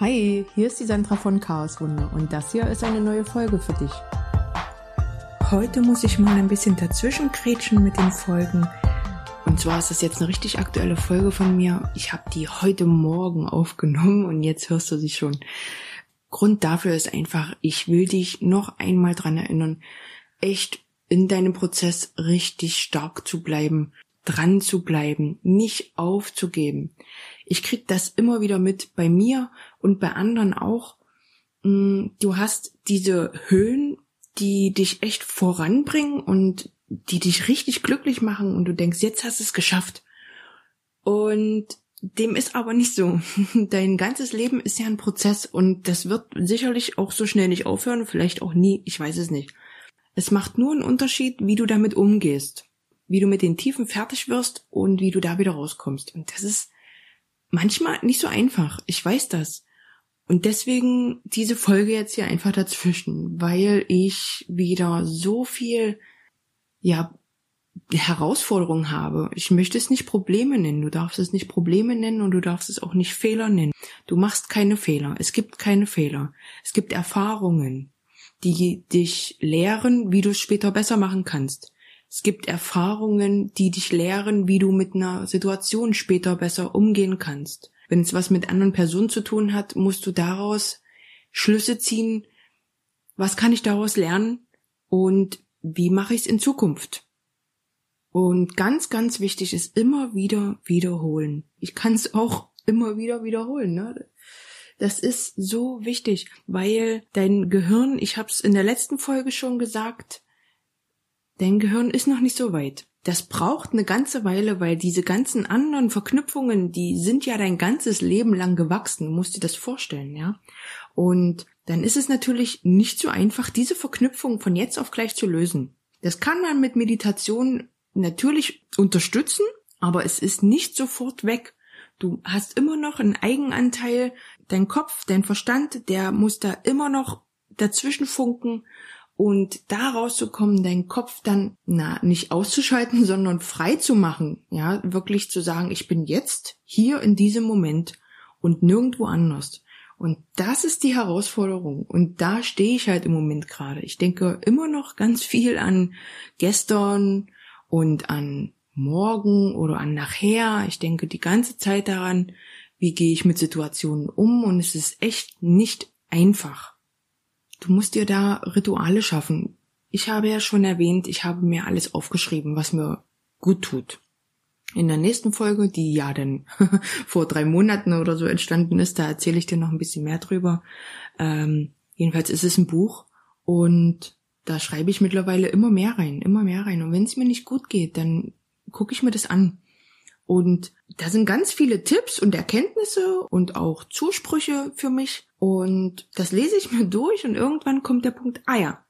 Hi, hier ist die Sandra von Chaoswunde und das hier ist eine neue Folge für dich. Heute muss ich mal ein bisschen dazwischen kretschen mit den Folgen. Und zwar ist das jetzt eine richtig aktuelle Folge von mir. Ich habe die heute Morgen aufgenommen und jetzt hörst du sie schon. Grund dafür ist einfach, ich will dich noch einmal dran erinnern, echt in deinem Prozess richtig stark zu bleiben, dran zu bleiben, nicht aufzugeben. Ich krieg das immer wieder mit bei mir und bei anderen auch. Mm, du hast diese Höhen, die dich echt voranbringen und die dich richtig glücklich machen und du denkst, jetzt hast du es geschafft. Und dem ist aber nicht so. Dein ganzes Leben ist ja ein Prozess und das wird sicherlich auch so schnell nicht aufhören, vielleicht auch nie, ich weiß es nicht. Es macht nur einen Unterschied, wie du damit umgehst, wie du mit den Tiefen fertig wirst und wie du da wieder rauskommst. Und das ist manchmal nicht so einfach. Ich weiß das. Und deswegen diese Folge jetzt hier einfach dazwischen, weil ich wieder so viel, ja, Herausforderungen habe. Ich möchte es nicht Probleme nennen. Du darfst es nicht Probleme nennen und du darfst es auch nicht Fehler nennen. Du machst keine Fehler. Es gibt keine Fehler. Es gibt Erfahrungen, die dich lehren, wie du es später besser machen kannst. Es gibt Erfahrungen, die dich lehren, wie du mit einer Situation später besser umgehen kannst. Wenn es was mit anderen Personen zu tun hat, musst du daraus Schlüsse ziehen, was kann ich daraus lernen und wie mache ich es in Zukunft. Und ganz, ganz wichtig ist immer wieder wiederholen. Ich kann es auch immer wieder wiederholen. Ne? Das ist so wichtig, weil dein Gehirn, ich habe es in der letzten Folge schon gesagt, Dein Gehirn ist noch nicht so weit. Das braucht eine ganze Weile, weil diese ganzen anderen Verknüpfungen, die sind ja dein ganzes Leben lang gewachsen. Du musst dir das vorstellen, ja. Und dann ist es natürlich nicht so einfach, diese Verknüpfung von jetzt auf gleich zu lösen. Das kann man mit Meditation natürlich unterstützen, aber es ist nicht sofort weg. Du hast immer noch einen Eigenanteil, dein Kopf, dein Verstand, der muss da immer noch dazwischen funken und da rauszukommen, deinen Kopf dann, na, nicht auszuschalten, sondern frei zu machen, ja, wirklich zu sagen, ich bin jetzt hier in diesem Moment und nirgendwo anders. Und das ist die Herausforderung. Und da stehe ich halt im Moment gerade. Ich denke immer noch ganz viel an gestern und an morgen oder an nachher. Ich denke die ganze Zeit daran, wie gehe ich mit Situationen um. Und es ist echt nicht einfach. Du musst dir da Rituale schaffen. Ich habe ja schon erwähnt, ich habe mir alles aufgeschrieben, was mir gut tut. In der nächsten Folge, die ja dann vor drei Monaten oder so entstanden ist, da erzähle ich dir noch ein bisschen mehr drüber. Ähm, jedenfalls ist es ein Buch und da schreibe ich mittlerweile immer mehr rein, immer mehr rein. Und wenn es mir nicht gut geht, dann gucke ich mir das an. Und da sind ganz viele Tipps und Erkenntnisse und auch Zusprüche für mich. Und das lese ich mir durch und irgendwann kommt der Punkt, ah ja,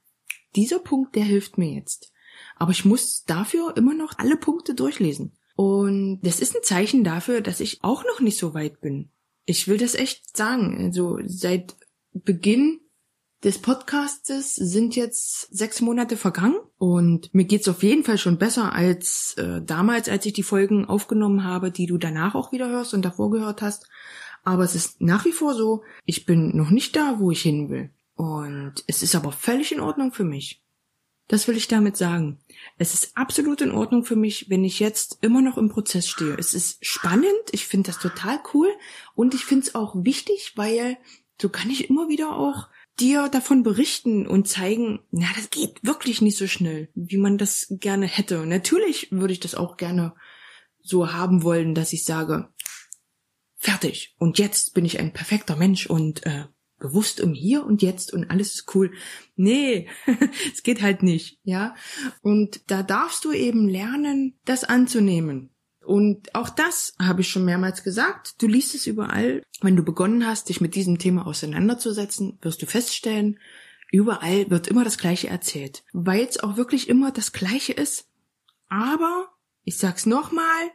dieser Punkt, der hilft mir jetzt. Aber ich muss dafür immer noch alle Punkte durchlesen. Und das ist ein Zeichen dafür, dass ich auch noch nicht so weit bin. Ich will das echt sagen. Also seit Beginn des Podcastes sind jetzt sechs Monate vergangen und mir geht's auf jeden Fall schon besser als äh, damals, als ich die Folgen aufgenommen habe, die du danach auch wieder hörst und davor gehört hast. Aber es ist nach wie vor so, ich bin noch nicht da, wo ich hin will. Und es ist aber völlig in Ordnung für mich. Das will ich damit sagen. Es ist absolut in Ordnung für mich, wenn ich jetzt immer noch im Prozess stehe. Es ist spannend, ich finde das total cool und ich finde es auch wichtig, weil so kann ich immer wieder auch dir davon berichten und zeigen, na, das geht wirklich nicht so schnell, wie man das gerne hätte. natürlich würde ich das auch gerne so haben wollen, dass ich sage, fertig. Und jetzt bin ich ein perfekter Mensch und äh, bewusst um hier und jetzt und alles ist cool. Nee, es geht halt nicht, ja. Und da darfst du eben lernen, das anzunehmen. Und auch das habe ich schon mehrmals gesagt. Du liest es überall. Wenn du begonnen hast, dich mit diesem Thema auseinanderzusetzen, wirst du feststellen, überall wird immer das Gleiche erzählt. Weil es auch wirklich immer das Gleiche ist. Aber, ich sag's nochmal,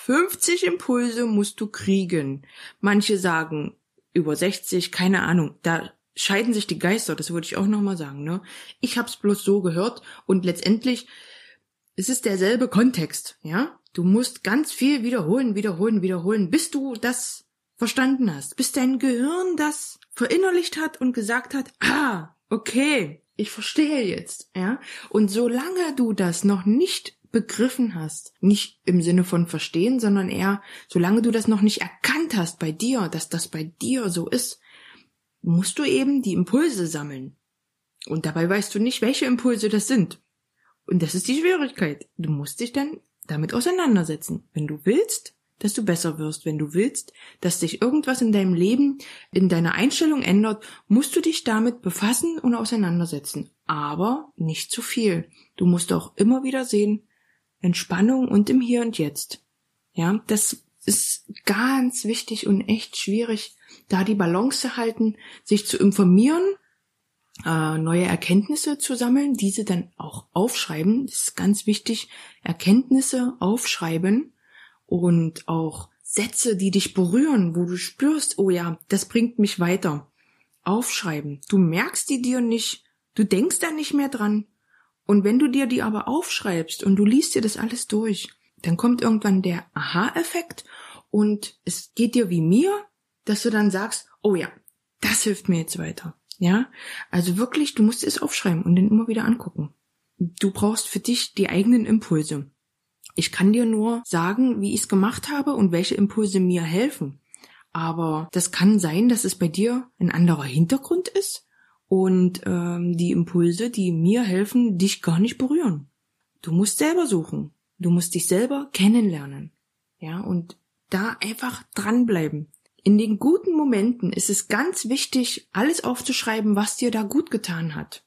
50 Impulse musst du kriegen. Manche sagen über 60, keine Ahnung. Da scheiden sich die Geister, das würde ich auch nochmal sagen. Ne? Ich hab's bloß so gehört und letztendlich es ist derselbe Kontext, ja? Du musst ganz viel wiederholen, wiederholen, wiederholen, bis du das verstanden hast, bis dein Gehirn das verinnerlicht hat und gesagt hat, ah, okay, ich verstehe jetzt, ja. Und solange du das noch nicht begriffen hast, nicht im Sinne von verstehen, sondern eher, solange du das noch nicht erkannt hast bei dir, dass das bei dir so ist, musst du eben die Impulse sammeln. Und dabei weißt du nicht, welche Impulse das sind. Und das ist die Schwierigkeit. Du musst dich dann damit auseinandersetzen. Wenn du willst, dass du besser wirst, wenn du willst, dass sich irgendwas in deinem Leben, in deiner Einstellung ändert, musst du dich damit befassen und auseinandersetzen. Aber nicht zu viel. Du musst auch immer wieder sehen, Entspannung und im Hier und Jetzt. Ja, das ist ganz wichtig und echt schwierig, da die Balance zu halten, sich zu informieren, äh, neue Erkenntnisse zu sammeln, diese dann auch aufschreiben. Das ist ganz wichtig, Erkenntnisse aufschreiben und auch Sätze, die dich berühren, wo du spürst, oh ja, das bringt mich weiter. Aufschreiben. Du merkst die dir nicht, du denkst da nicht mehr dran. Und wenn du dir die aber aufschreibst und du liest dir das alles durch, dann kommt irgendwann der Aha-Effekt und es geht dir wie mir, dass du dann sagst, oh ja, das hilft mir jetzt weiter. Ja, also wirklich, du musst es aufschreiben und dann immer wieder angucken. Du brauchst für dich die eigenen Impulse. Ich kann dir nur sagen, wie ich es gemacht habe und welche Impulse mir helfen. Aber das kann sein, dass es bei dir ein anderer Hintergrund ist und ähm, die Impulse, die mir helfen, dich gar nicht berühren. Du musst selber suchen. Du musst dich selber kennenlernen. Ja, und da einfach dranbleiben. In den guten Momenten ist es ganz wichtig, alles aufzuschreiben, was dir da gut getan hat.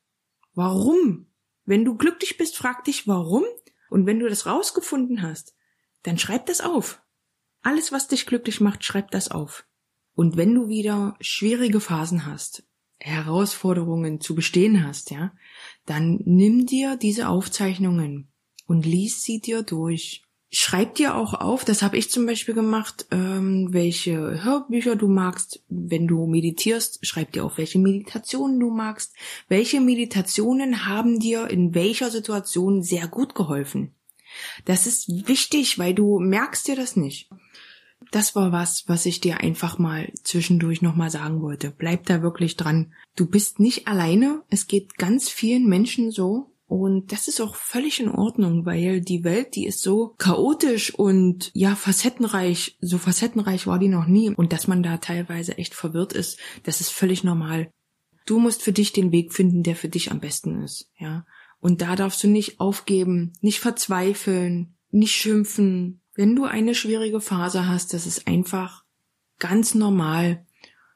Warum? Wenn du glücklich bist, frag dich warum. Und wenn du das rausgefunden hast, dann schreib das auf. Alles, was dich glücklich macht, schreib das auf. Und wenn du wieder schwierige Phasen hast, Herausforderungen zu bestehen hast, ja, dann nimm dir diese Aufzeichnungen und lies sie dir durch Schreib dir auch auf, das habe ich zum Beispiel gemacht, ähm, welche Hörbücher du magst. Wenn du meditierst, schreib dir auf, welche Meditationen du magst. Welche Meditationen haben dir in welcher Situation sehr gut geholfen. Das ist wichtig, weil du merkst dir das nicht. Das war was, was ich dir einfach mal zwischendurch nochmal sagen wollte. Bleib da wirklich dran. Du bist nicht alleine. Es geht ganz vielen Menschen so. Und das ist auch völlig in Ordnung, weil die Welt, die ist so chaotisch und ja, facettenreich. So facettenreich war die noch nie. Und dass man da teilweise echt verwirrt ist, das ist völlig normal. Du musst für dich den Weg finden, der für dich am besten ist, ja. Und da darfst du nicht aufgeben, nicht verzweifeln, nicht schimpfen. Wenn du eine schwierige Phase hast, das ist einfach ganz normal.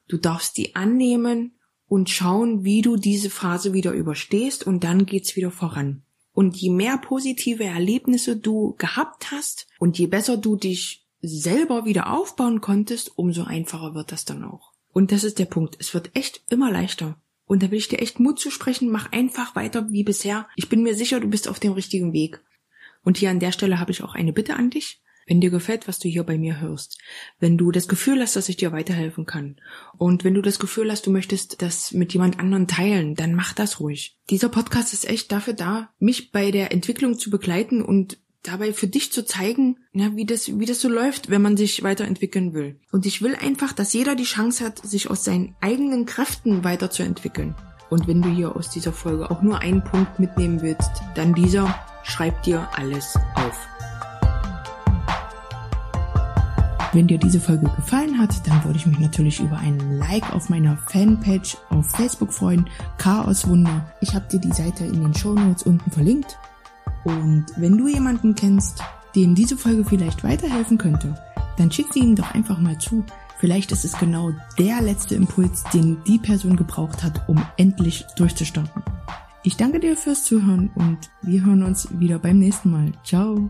Du darfst die annehmen und schauen, wie du diese Phase wieder überstehst und dann geht's wieder voran. Und je mehr positive Erlebnisse du gehabt hast und je besser du dich selber wieder aufbauen konntest, umso einfacher wird das dann auch. Und das ist der Punkt. Es wird echt immer leichter. Und da will ich dir echt Mut zu sprechen. Mach einfach weiter wie bisher. Ich bin mir sicher, du bist auf dem richtigen Weg. Und hier an der Stelle habe ich auch eine Bitte an dich. Wenn dir gefällt, was du hier bei mir hörst, wenn du das Gefühl hast, dass ich dir weiterhelfen kann und wenn du das Gefühl hast, du möchtest das mit jemand anderen teilen, dann mach das ruhig. Dieser Podcast ist echt dafür da, mich bei der Entwicklung zu begleiten und dabei für dich zu zeigen, ja, wie das, wie das so läuft, wenn man sich weiterentwickeln will. Und ich will einfach, dass jeder die Chance hat, sich aus seinen eigenen Kräften weiterzuentwickeln. Und wenn du hier aus dieser Folge auch nur einen Punkt mitnehmen willst, dann dieser, schreib dir alles auf. Wenn dir diese Folge gefallen hat, dann würde ich mich natürlich über einen Like auf meiner Fanpage auf Facebook freuen. Chaos Wunder. Ich habe dir die Seite in den Show Notes unten verlinkt. Und wenn du jemanden kennst, dem diese Folge vielleicht weiterhelfen könnte, dann schick sie ihm doch einfach mal zu. Vielleicht ist es genau der letzte Impuls, den die Person gebraucht hat, um endlich durchzustarten. Ich danke dir fürs Zuhören und wir hören uns wieder beim nächsten Mal. Ciao!